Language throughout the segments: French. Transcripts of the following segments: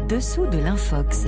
Dessous de l'infox.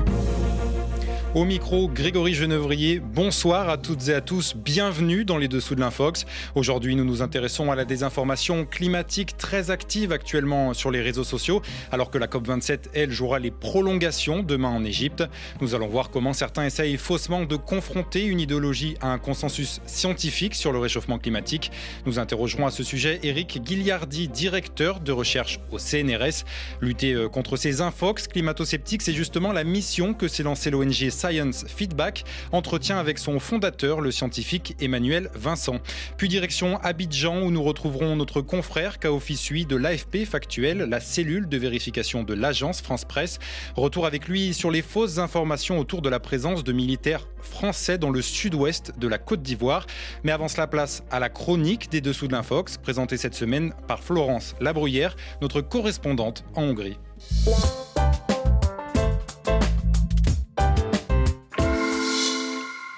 Au micro, Grégory Genevrier. Bonsoir à toutes et à tous. Bienvenue dans les dessous de l'Infox. Aujourd'hui, nous nous intéressons à la désinformation climatique très active actuellement sur les réseaux sociaux, alors que la COP27, elle, jouera les prolongations demain en Égypte. Nous allons voir comment certains essayent faussement de confronter une idéologie à un consensus scientifique sur le réchauffement climatique. Nous interrogerons à ce sujet Eric Guilliardi, directeur de recherche au CNRS. Lutter euh, contre ces infox climato-sceptiques, c'est justement la mission que s'est lancée l'ONG Science Feedback, entretien avec son fondateur, le scientifique Emmanuel Vincent. Puis direction Abidjan où nous retrouverons notre confrère Kaofisui de l'AFP Factuel, la cellule de vérification de l'agence France Presse. Retour avec lui sur les fausses informations autour de la présence de militaires français dans le sud-ouest de la Côte d'Ivoire. Mais avant cela, place à la chronique des dessous de l'Infox, présentée cette semaine par Florence Labruyère, notre correspondante en Hongrie.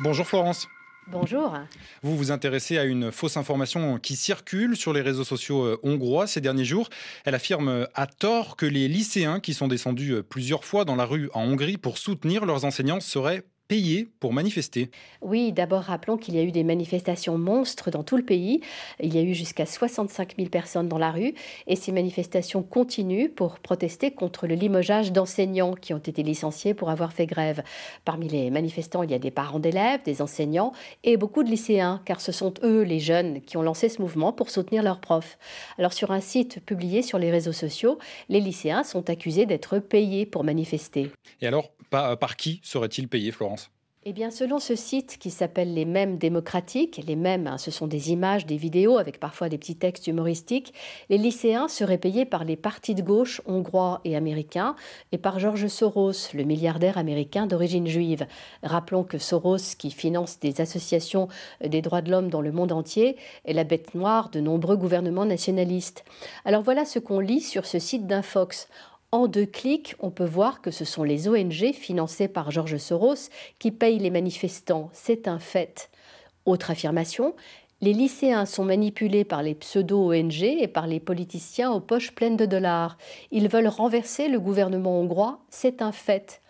Bonjour Florence. Bonjour. Vous vous intéressez à une fausse information qui circule sur les réseaux sociaux euh, hongrois ces derniers jours. Elle affirme euh, à tort que les lycéens qui sont descendus euh, plusieurs fois dans la rue en Hongrie pour soutenir leurs enseignants seraient payés pour manifester. Oui, d'abord rappelons qu'il y a eu des manifestations monstres dans tout le pays. Il y a eu jusqu'à 65 000 personnes dans la rue et ces manifestations continuent pour protester contre le limogeage d'enseignants qui ont été licenciés pour avoir fait grève. Parmi les manifestants, il y a des parents d'élèves, des enseignants et beaucoup de lycéens car ce sont eux, les jeunes, qui ont lancé ce mouvement pour soutenir leurs profs. Alors sur un site publié sur les réseaux sociaux, les lycéens sont accusés d'être payés pour manifester. Et alors, par, par qui seraient-ils payés, Florence? Eh bien, selon ce site qui s'appelle les Mêmes démocratiques, les Mêmes, hein, ce sont des images, des vidéos avec parfois des petits textes humoristiques, les lycéens seraient payés par les partis de gauche hongrois et américains et par George Soros, le milliardaire américain d'origine juive. Rappelons que Soros, qui finance des associations des droits de l'homme dans le monde entier, est la bête noire de nombreux gouvernements nationalistes. Alors voilà ce qu'on lit sur ce site d'Infox. En deux clics, on peut voir que ce sont les ONG financées par Georges Soros qui payent les manifestants. C'est un fait. Autre affirmation, les lycéens sont manipulés par les pseudo-ONG et par les politiciens aux poches pleines de dollars. Ils veulent renverser le gouvernement hongrois, c'est un fait.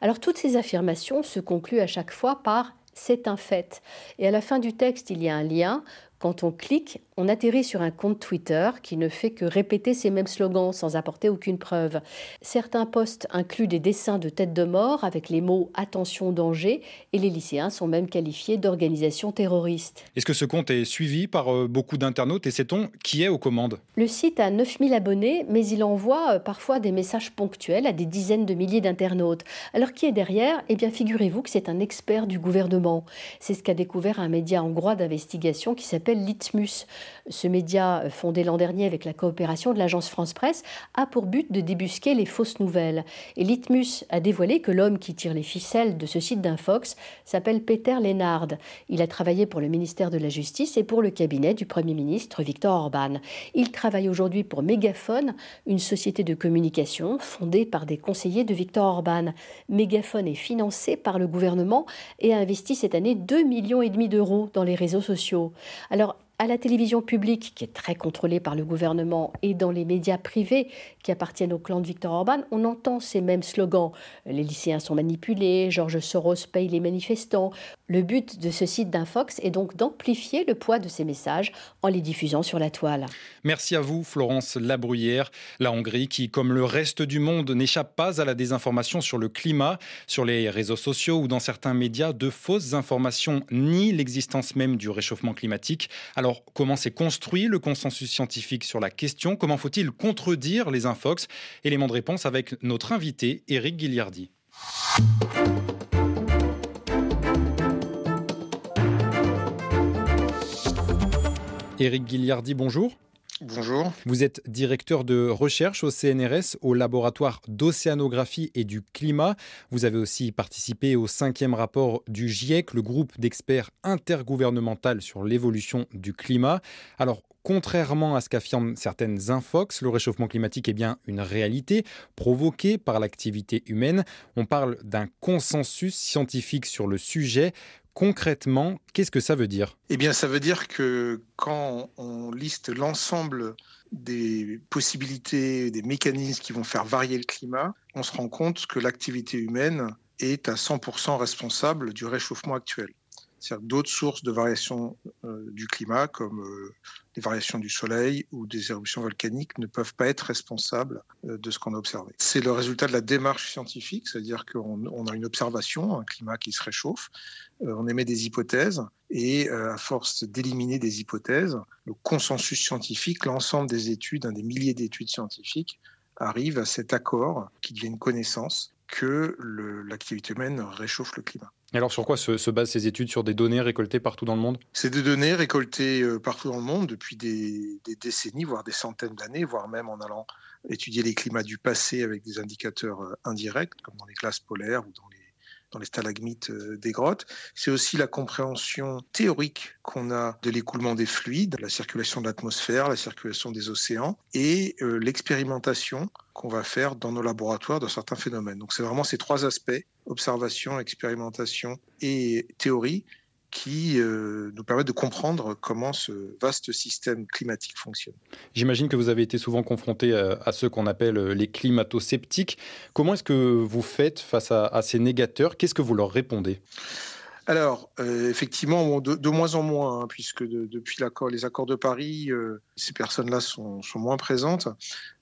Alors toutes ces affirmations se concluent à chaque fois par c'est un fait. Et à la fin du texte, il y a un lien quand on clique, on atterrit sur un compte Twitter qui ne fait que répéter ces mêmes slogans sans apporter aucune preuve. Certains posts incluent des dessins de têtes de mort avec les mots attention danger et les lycéens sont même qualifiés d'organisation terroriste. Est-ce que ce compte est suivi par euh, beaucoup d'internautes et sait-on qui est aux commandes? Le site a 9000 abonnés mais il envoie euh, parfois des messages ponctuels à des dizaines de milliers d'internautes. Alors qui est derrière? Eh bien figurez-vous que c'est un expert du gouvernement. C'est ce qu'a découvert un média hongrois d'investigation qui s'appelle Litmus. Ce média, euh, fondé l'an dernier avec la coopération de l'agence France Presse, a pour but de débusquer les fausses nouvelles. Et Litmus a dévoilé que l'homme qui tire les ficelles de ce site d'Infox s'appelle Peter Lennard. Il a travaillé pour le ministère de la Justice et pour le cabinet du Premier ministre Viktor Orban. Il travaille aujourd'hui pour Megaphone, une société de communication fondée par des conseillers de Viktor Orban. Megaphone est financé par le gouvernement et a investi cette année 2,5 millions d'euros dans les réseaux sociaux. Alors, à la télévision publique, qui est très contrôlée par le gouvernement, et dans les médias privés qui appartiennent au clan de Viktor Orban, on entend ces mêmes slogans. Les lycéens sont manipulés, Georges Soros paye les manifestants. Le but de ce site d'Infox est donc d'amplifier le poids de ces messages en les diffusant sur la toile. Merci à vous, Florence Labruyère. La Hongrie, qui, comme le reste du monde, n'échappe pas à la désinformation sur le climat, sur les réseaux sociaux ou dans certains médias, de fausses informations ni l'existence même du réchauffement climatique. Alors, comment s'est construit le consensus scientifique sur la question? Comment faut-il contredire les infox? Élément de réponse avec notre invité, Éric Guilliardi. Éric Guilliardi, bonjour. Bonjour. Vous êtes directeur de recherche au CNRS, au laboratoire d'océanographie et du climat. Vous avez aussi participé au cinquième rapport du GIEC, le groupe d'experts intergouvernemental sur l'évolution du climat. Alors, Contrairement à ce qu'affirment certaines infox, le réchauffement climatique est bien une réalité provoquée par l'activité humaine. On parle d'un consensus scientifique sur le sujet. Concrètement, qu'est-ce que ça veut dire? Eh bien, ça veut dire que quand on liste l'ensemble des possibilités, des mécanismes qui vont faire varier le climat, on se rend compte que l'activité humaine est à 100% responsable du réchauffement actuel. C'est-à-dire d'autres sources de variation euh, du climat, comme euh, les variations du soleil ou des éruptions volcaniques, ne peuvent pas être responsables euh, de ce qu'on a observé. C'est le résultat de la démarche scientifique, c'est-à-dire qu'on a une observation, un climat qui se réchauffe, on émet des hypothèses, et à force d'éliminer des hypothèses, le consensus scientifique, l'ensemble des études, un des milliers d'études scientifiques, arrive à cet accord qui devient une connaissance que l'activité humaine réchauffe le climat. Et alors sur quoi se, basent ces études Sur des données récoltées partout dans le monde? C'est des données récoltées euh, partout dans le monde depuis des, décennies, voire des centaines d'années, voire même en allant étudier les climats du passé avec des indicateurs euh, indirects, comme dans les glaces polaires ou dans dans les stalagmites euh, des grottes. C'est aussi la compréhension théorique qu'on a de l'écoulement des fluides, la circulation de l'atmosphère, la circulation des océans et l'expérimentation qu'on va faire dans nos laboratoires de certains phénomènes. Donc c'est vraiment ces trois aspects, observation, expérimentation et théorie, qui euh, nous permettent de comprendre comment ce vaste système climatique fonctionne. J'imagine que vous avez été souvent confronté à, à ceux qu'on appelle euh, les climato-sceptiques. Comment est-ce que vous faites face à ces négateurs? Qu'est-ce que vous leur répondez? Alors, euh, effectivement, de, moins en moins, hein, puisque depuis les accords de Paris, euh, ces personnes-là sont, moins présentes.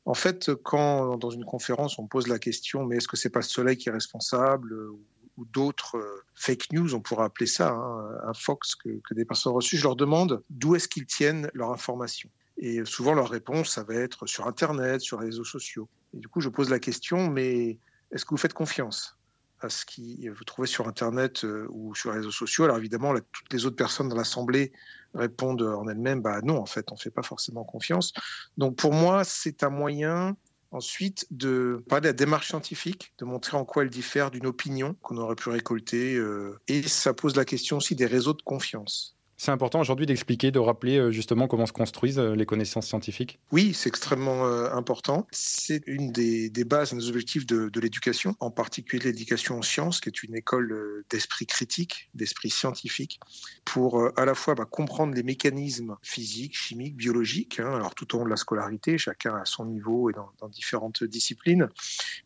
En fait, quand dans une conférence, on pose la question, mais est-ce que c'est pas le Soleil qui est responsable? ou, d'autres euh, fake news, on pourrait appeler ça, hein, un Fox que, des personnes reçues, je leur demande d'où est-ce qu'ils tiennent leur information. Et souvent, leur réponse, ça va être sur Internet, sur les réseaux sociaux. Et du coup, je pose la question, mais est-ce que vous faites confiance à ce que vous trouvez sur Internet euh, ou sur les réseaux sociaux? Alors évidemment, toutes les autres personnes dans l'Assemblée répondent en elles-mêmes, bah non, en fait, on ne fait pas forcément confiance. Donc pour moi, c'est un moyen ensuite de parler de la démarche scientifique, de montrer en quoi elle diffère d'une opinion qu'on aurait pu récolter. Euh, et ça pose la question aussi des réseaux de confiance. C'est important aujourd'hui d'expliquer, de rappeler euh, justement comment se construisent euh, les connaissances scientifiques Oui, c'est extrêmement euh, important. C'est une des, bases, des objectifs de, l'éducation, en particulier l'éducation en sciences, qui est une école d'esprit critique, d'esprit scientifique, pour à la fois bah, comprendre les mécanismes physiques, chimiques, biologiques, hein, alors tout au long de la scolarité, chacun à son niveau et dans différentes disciplines,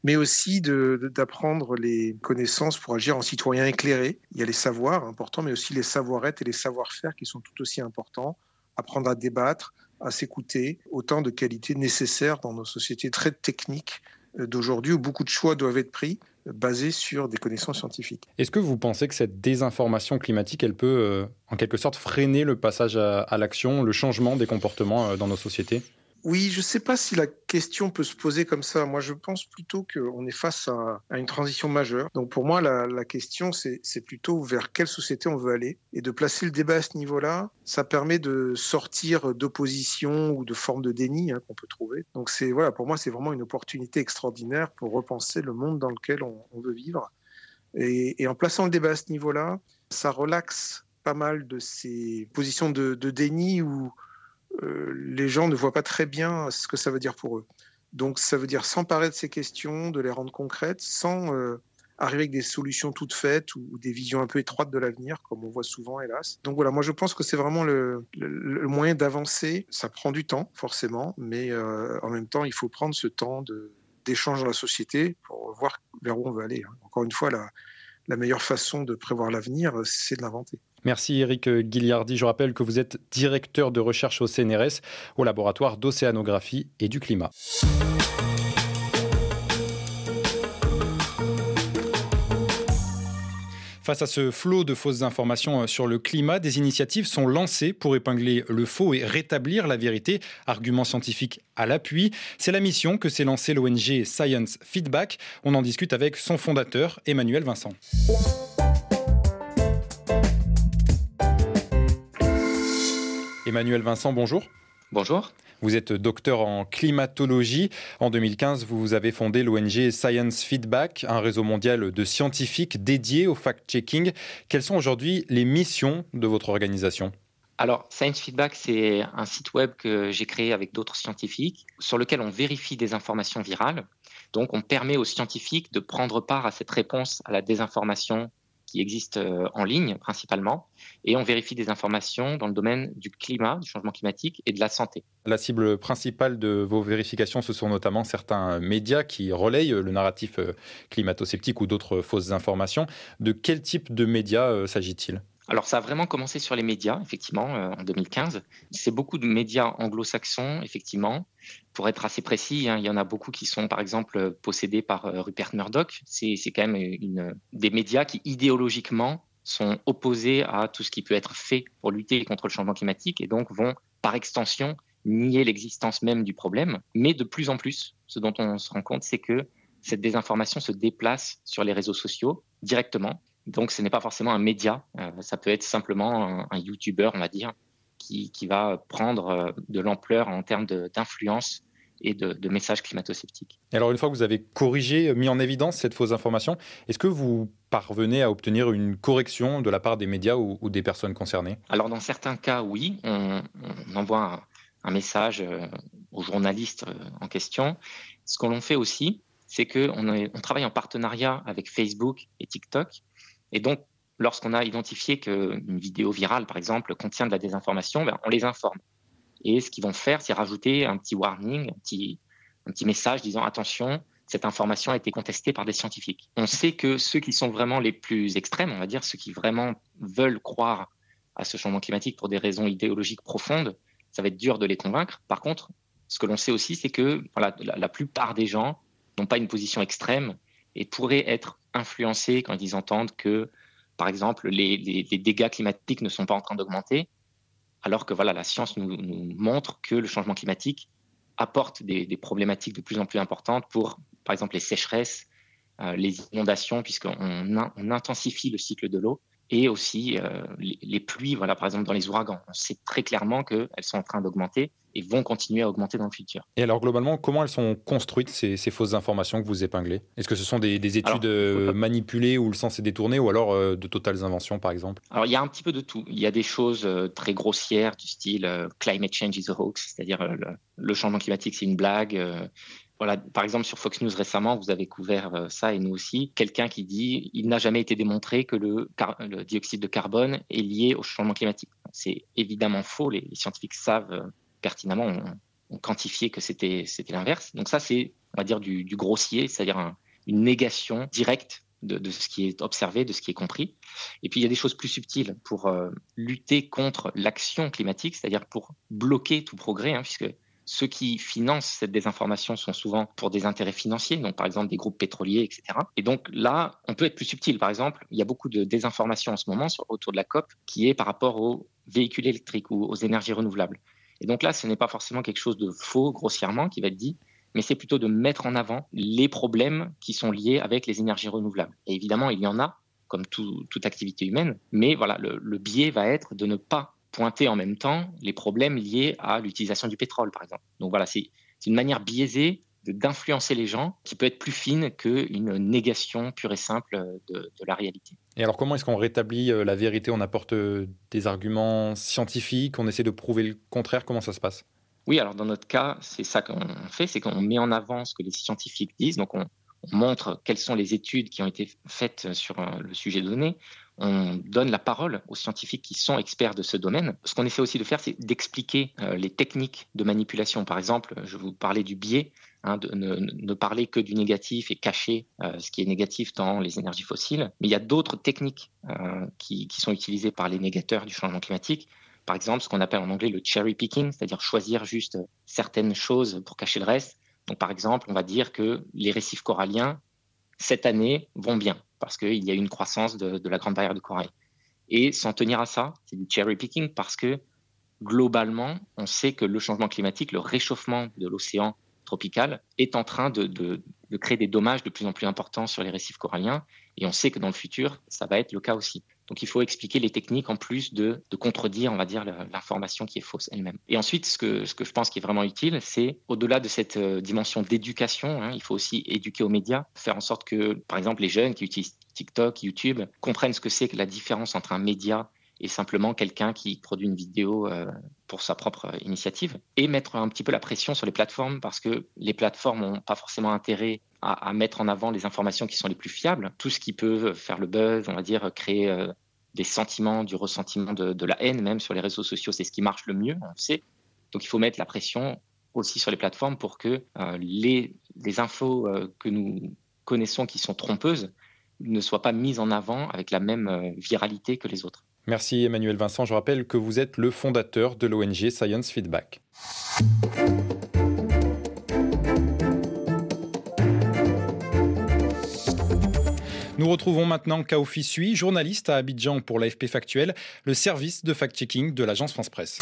mais aussi d'apprendre les connaissances pour agir en citoyen éclairé. Il y a les savoirs importants, mais aussi les savoir-être et les savoir-faire qui sont tout aussi importants, apprendre à débattre, à s'écouter, autant de qualités nécessaires dans nos sociétés très techniques euh, d'aujourd'hui où beaucoup de choix doivent être pris euh, basés sur des connaissances scientifiques. Est-ce que vous pensez que cette désinformation climatique, elle peut euh, en quelque sorte freiner le passage à l'action, le changement des comportements dans nos sociétés? Oui, je ne sais pas si la question peut se poser comme ça. Moi, je pense plutôt qu'on est face à, une transition majeure. Donc, pour moi, la, question, c'est plutôt vers quelle société on veut aller. Et de placer le débat à ce niveau-là, ça permet de sortir d'opposition ou de formes de déni hein, qu'on peut trouver. Donc, c'est voilà, pour moi, c'est vraiment une opportunité extraordinaire pour repenser le monde dans lequel on, veut vivre. Et, en plaçant le débat à ce niveau-là, ça relaxe pas mal de ces positions de, de déni ou les gens ne voient pas très bien ce que ça veut dire pour eux. Donc ça veut dire s'emparer de ces questions, de les rendre concrètes, sans euh, arriver avec des solutions toutes faites ou, des visions un peu étroites de l'avenir, comme on voit souvent, hélas. Donc voilà, moi je pense que c'est vraiment le, moyen d'avancer. Ça prend du temps, forcément, mais euh, en même temps, il faut prendre ce temps d'échange dans la société pour voir vers où on veut aller. Hein. Encore une fois, la meilleure façon de prévoir l'avenir, c'est de l'inventer. Merci Eric Guilliardi. Je rappelle que vous êtes directeur de recherche au CNRS, au laboratoire d'océanographie et du climat. Face à ce flot de fausses informations euh, sur le climat, des initiatives sont lancées pour épingler le faux et rétablir la vérité, arguments scientifiques à l'appui. C'est la mission que s'est lancée l'ONG Science Feedback. On en discute avec son fondateur, Emmanuel Vincent. Emmanuel Vincent, bonjour. Bonjour. Vous êtes docteur en climatologie. En 2015, vous avez fondé l'ONG Science Feedback, un réseau mondial de scientifiques dédiés au fact-checking. Quelles sont aujourd'hui les missions de votre organisation? Alors, Science Feedback, c'est un site web que j'ai créé avec d'autres scientifiques sur lequel on vérifie des informations virales. Donc, on permet aux scientifiques de prendre part à cette réponse à la désinformation qui existent euh, en ligne principalement, et on vérifie des informations dans le domaine du climat, du changement climatique et de la santé. La cible principale de vos vérifications, ce sont notamment certains médias qui relayent le narratif euh, climato-sceptique ou d'autres fausses informations. De quel type de médias euh, s'agit-il? Alors ça a vraiment commencé sur les médias, effectivement, en 2015. C'est beaucoup de médias anglo-saxons, effectivement. Pour être assez précis, hein, il y en a beaucoup qui sont, par exemple, possédés par Rupert Murdoch. C'est quand même une, des médias qui, idéologiquement, sont opposés à tout ce qui peut être fait pour lutter contre le changement climatique et donc vont, par extension, nier l'existence même du problème. Mais de plus en plus, ce dont on se rend compte, c'est que cette désinformation se déplace sur les réseaux sociaux directement. Donc ce n'est pas forcément un média, euh, ça peut être simplement un, YouTuber, on va dire, qui, qui va prendre euh, de l'ampleur en termes d'influence et de, de, messages climato-sceptiques. Alors une fois que vous avez corrigé, mis en évidence cette fausse information, est-ce que vous parvenez à obtenir une correction de la part des médias ou, des personnes concernées? Alors dans certains cas, oui, on, envoie un, message euh, aux journalistes euh, en question. Ce que l'on fait aussi, c'est qu'on on travaille en partenariat avec Facebook et TikTok. Et donc, lorsqu'on a identifié qu'une vidéo virale, par exemple, contient de la désinformation, ben, on les informe. Et ce qu'ils vont faire, c'est rajouter un petit warning, un petit, message disant attention, cette information a été contestée par des scientifiques. On sait que ceux qui sont vraiment les plus extrêmes, on va dire, ceux qui vraiment veulent croire à ce changement climatique pour des raisons idéologiques profondes, ça va être dur de les convaincre. Par contre, ce que l'on sait aussi, c'est que la, plupart des gens n'ont pas une position extrême et pourraient être influencés quand ils entendent que, par exemple, les, les dégâts climatiques ne sont pas en train d'augmenter, alors que la science nous, montre que le changement climatique apporte des, problématiques de plus en plus importantes pour, par exemple, les sécheresses, euh, les inondations, puisqu'on on intensifie le cycle de l'eau et aussi euh, les, pluies, voilà, par exemple dans les ouragans. On sait très clairement qu'elles sont en train d'augmenter et vont continuer à augmenter dans le futur. Et alors globalement, comment elles sont construites ces, fausses informations que vous épinglez? Est-ce que ce sont des, études euh, manipulées où le sens est détourné ou alors euh, de totales inventions par exemple? Alors il y a un petit peu de tout. Il y a des choses très grossières du style climate change is a hoax, c'est-à-dire le, changement climatique c'est une blague. Voilà, par exemple, sur Fox News récemment, vous avez couvert euh, ça et nous aussi. Quelqu'un qui dit il n'a jamais été démontré que le, dioxyde de carbone est lié au changement climatique. C'est évidemment faux. Les, scientifiques savent euh, pertinemment, ont, quantifié que c'était l'inverse. Donc ça, c'est on va dire du, grossier, c'est-à-dire une négation directe de, ce qui est observé, de ce qui est compris. Et puis il y a des choses plus subtiles pour euh, lutter contre l'action climatique, c'est-à-dire pour bloquer tout progrès, hein, puisque ceux qui financent cette désinformation sont souvent pour des intérêts financiers, donc par exemple des groupes pétroliers, etc. Et donc là, on peut être plus subtil. Par exemple, il y a beaucoup de désinformation en ce moment autour de la COP qui est par rapport aux véhicules électriques ou aux énergies renouvelables. Et donc là, ce n'est pas forcément quelque chose de faux grossièrement qui va être dit, mais c'est plutôt de mettre en avant les problèmes qui sont liés avec les énergies renouvelables. Et évidemment, il y en a, comme toute activité humaine, mais voilà, le biais va être de ne pas pointer en même temps les problèmes liés à l'utilisation du pétrole, par exemple. Donc voilà, c'est une manière biaisée d'influencer les gens qui peut être plus fine qu'une négation pure et simple de, la réalité. Et alors comment est-ce qu'on rétablit euh, la vérité? On apporte euh, des arguments scientifiques, on essaie de prouver le contraire, comment ça se passe? Oui, alors dans notre cas, c'est ça qu'on fait, c'est qu'on met en avant ce que les scientifiques disent, donc on, on montre quelles sont les études qui ont été faites sur euh, le sujet donné, on donne la parole aux scientifiques qui sont experts de ce domaine. Ce qu'on essaie aussi de faire, c'est d'expliquer euh, les techniques de manipulation. Par exemple, je vous parlais du biais, hein, de ne, parler que du négatif et cacher euh, ce qui est négatif dans les énergies fossiles. Mais il y a d'autres techniques euh, qui, qui, sont utilisées par les négateurs du changement climatique. Par exemple, ce qu'on appelle en anglais le cherry picking, c'est-à-dire choisir juste certaines choses pour cacher le reste. Donc, par exemple, on va dire que les récifs coralliens, cette année, vont bien parce qu'il y a une croissance de, la grande barrière de corail. Et s'en tenir à ça, c'est du cherry picking parce que globalement, on sait que le changement climatique, le réchauffement de l'océan tropical est en train de, de, créer des dommages de plus en plus importants sur les récifs coralliens. Et on sait que dans le futur, ça va être le cas aussi. Donc il faut expliquer les techniques en plus de, de contredire, on va dire, l'information qui est fausse elle-même. Et ensuite, ce que, ce que je pense qui est vraiment utile, c'est au-delà de cette euh, dimension d'éducation, hein, il faut aussi éduquer aux médias, faire en sorte que, par exemple, les jeunes qui utilisent TikTok, YouTube, comprennent ce que c'est que la différence entre un média et simplement quelqu'un qui produit une vidéo euh, pour sa propre initiative. Et mettre un petit peu la pression sur les plateformes parce que les plateformes n'ont pas forcément intérêt à, mettre en avant les informations qui sont les plus fiables. Tout ce qui peut faire le buzz, on va dire, créer euh, des sentiments, du ressentiment de, la haine même sur les réseaux sociaux, c'est ce qui marche le mieux, on le sait. Donc il faut mettre la pression aussi sur les plateformes pour que euh, les, les, infos que nous connaissons qui sont trompeuses ne soient pas mises en avant avec la même viralité que les autres. Merci Emmanuel Vincent. Je rappelle que vous êtes le fondateur de l'ONG Science Feedback. Nous retrouvons maintenant Kaofi Sui, journaliste à Abidjan pour l'AFP Factuel, le service de fact-checking de l'agence France Presse.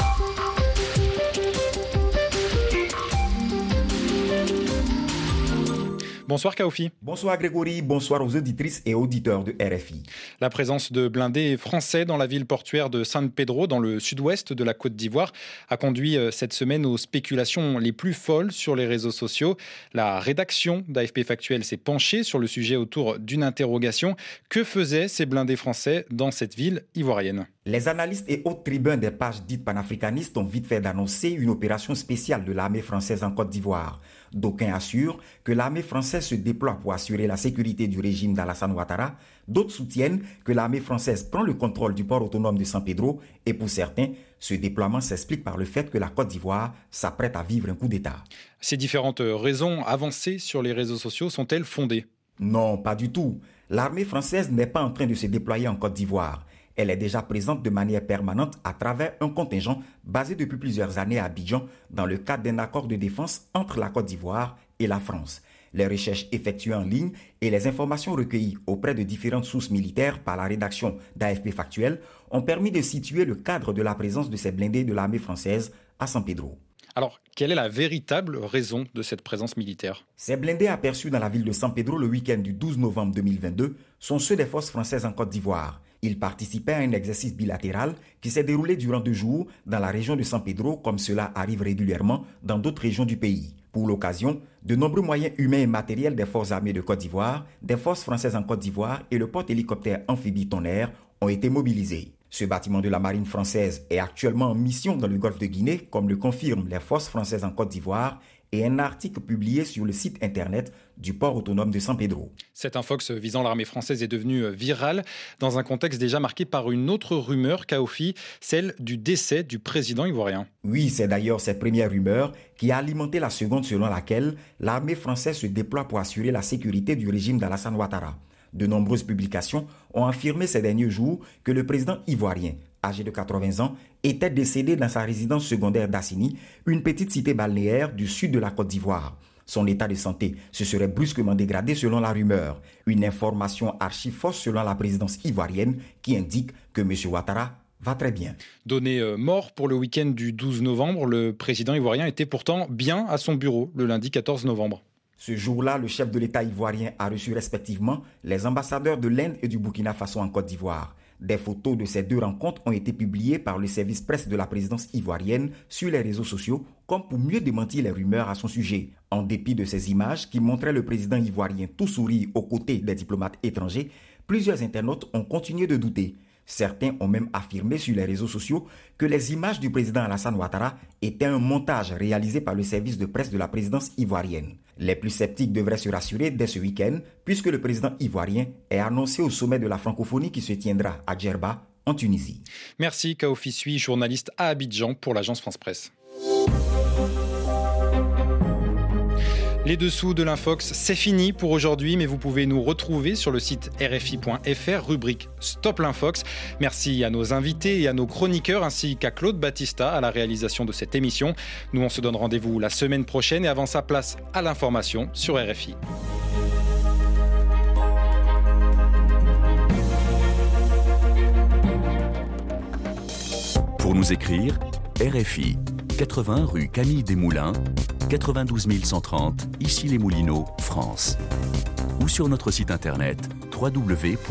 Bonsoir Kaofi. Bonsoir Grégory, bonsoir aux auditrices et auditeurs de RFI. La présence de blindés français dans la ville portuaire de San Pedro, dans le sud-ouest de la Côte d'Ivoire, a conduit euh, cette semaine aux spéculations les plus folles sur les réseaux sociaux. La rédaction d'AFP Factuel s'est penchée sur le sujet autour d'une interrogation. Que faisaient ces blindés français dans cette ville ivoirienne? Les analystes et autres tribuns des pages dites panafricanistes ont vite fait d'annoncer une opération spéciale de l'armée française en Côte d'Ivoire. D'aucuns assurent que l'armée française se déploie pour assurer la sécurité du régime d'Alassane Ouattara. D'autres soutiennent que l'armée française prend le contrôle du port autonome de San Pedro. Et pour certains, ce déploiement s'explique par le fait que la Côte d'Ivoire s'apprête à vivre un coup d'État. Ces différentes raisons avancées sur les réseaux sociaux sont-elles fondées? Non, pas du tout. L'armée française n'est pas en train de se déployer en Côte d'Ivoire. Elle est déjà présente de manière permanente à travers un contingent basé depuis plusieurs années à Abidjan dans le cadre d'un accord de défense entre la Côte d'Ivoire et la France. Les recherches effectuées en ligne et les informations recueillies auprès de différentes sources militaires par la rédaction d'AFP Factuel ont permis de situer le cadre de la présence de ces blindés de l'armée française à San Pedro. Alors, quelle est la véritable raison de cette présence militaire? Ces blindés aperçus dans la ville de San Pedro le week-end du 12 novembre 2022 sont ceux des forces françaises en Côte d'Ivoire. Il participait à un exercice bilatéral qui s'est déroulé durant deux jours dans la région de San Pedro, comme cela arrive régulièrement dans d'autres régions du pays. Pour l'occasion, de nombreux moyens humains et matériels des forces armées de Côte d'Ivoire, des forces françaises en Côte d'Ivoire et le porte-hélicoptère amphibie Tonnerre ont été mobilisés. Ce bâtiment de la marine française est actuellement en mission dans le golfe de Guinée, comme le confirment les forces françaises en Côte d'Ivoire et un article publié sur le site internet du port autonome de San Pedro. Cet infox visant l'armée française est devenu viral dans un contexte déjà marqué par une autre rumeur, Kaofi, celle du décès du président ivoirien. Oui, c'est d'ailleurs cette première rumeur qui a alimenté la seconde selon laquelle l'armée française se déploie pour assurer la sécurité du régime d'Alassane Ouattara. De nombreuses publications ont affirmé ces derniers jours que le président ivoirien âgé de 80 ans, était décédé dans sa résidence secondaire d'Assini, une petite cité balnéaire du sud de la Côte d'Ivoire. Son état de santé se serait brusquement dégradé selon la rumeur. Une information archi fausse selon la présidence ivoirienne qui indique que M. Ouattara va très bien. Donné euh, mort pour le week-end du 12 novembre, le président ivoirien était pourtant bien à son bureau le lundi 14 novembre. Ce jour-là, le chef de l'État ivoirien a reçu respectivement les ambassadeurs de l'Inde et du Burkina Faso en Côte d'Ivoire. Des photos de ces deux rencontres ont été publiées par le service presse de la présidence ivoirienne sur les réseaux sociaux comme pour mieux démentir les rumeurs à son sujet. En dépit de ces images qui montraient le président ivoirien tout sourire aux côtés des diplomates étrangers, plusieurs internautes ont continué de douter. Certains ont même affirmé sur les réseaux sociaux que les images du président Alassane Ouattara étaient un montage réalisé par le service de presse de la présidence ivoirienne. Les plus sceptiques devraient se rassurer dès ce week-end, puisque le président ivoirien est annoncé au sommet de la francophonie qui se tiendra à Djerba, en Tunisie. Merci Kaofi Sui, journaliste à Abidjan pour l'agence France Presse. Les dessous de l'Infox, c'est fini pour aujourd'hui, mais vous pouvez nous retrouver sur le site rfi.fr, rubrique Stop l'Infox. Merci à nos invités et à nos chroniqueurs, ainsi qu'à Claude Battista à la réalisation de cette émission. Nous, on se donne rendez-vous la semaine prochaine et avant sa place à l'information sur RFI. Pour nous écrire, RFI, 80 rue Camille Desmoulins, 92 130, ici les Moulineaux, France. Ou sur notre site internet www.rfi.fr.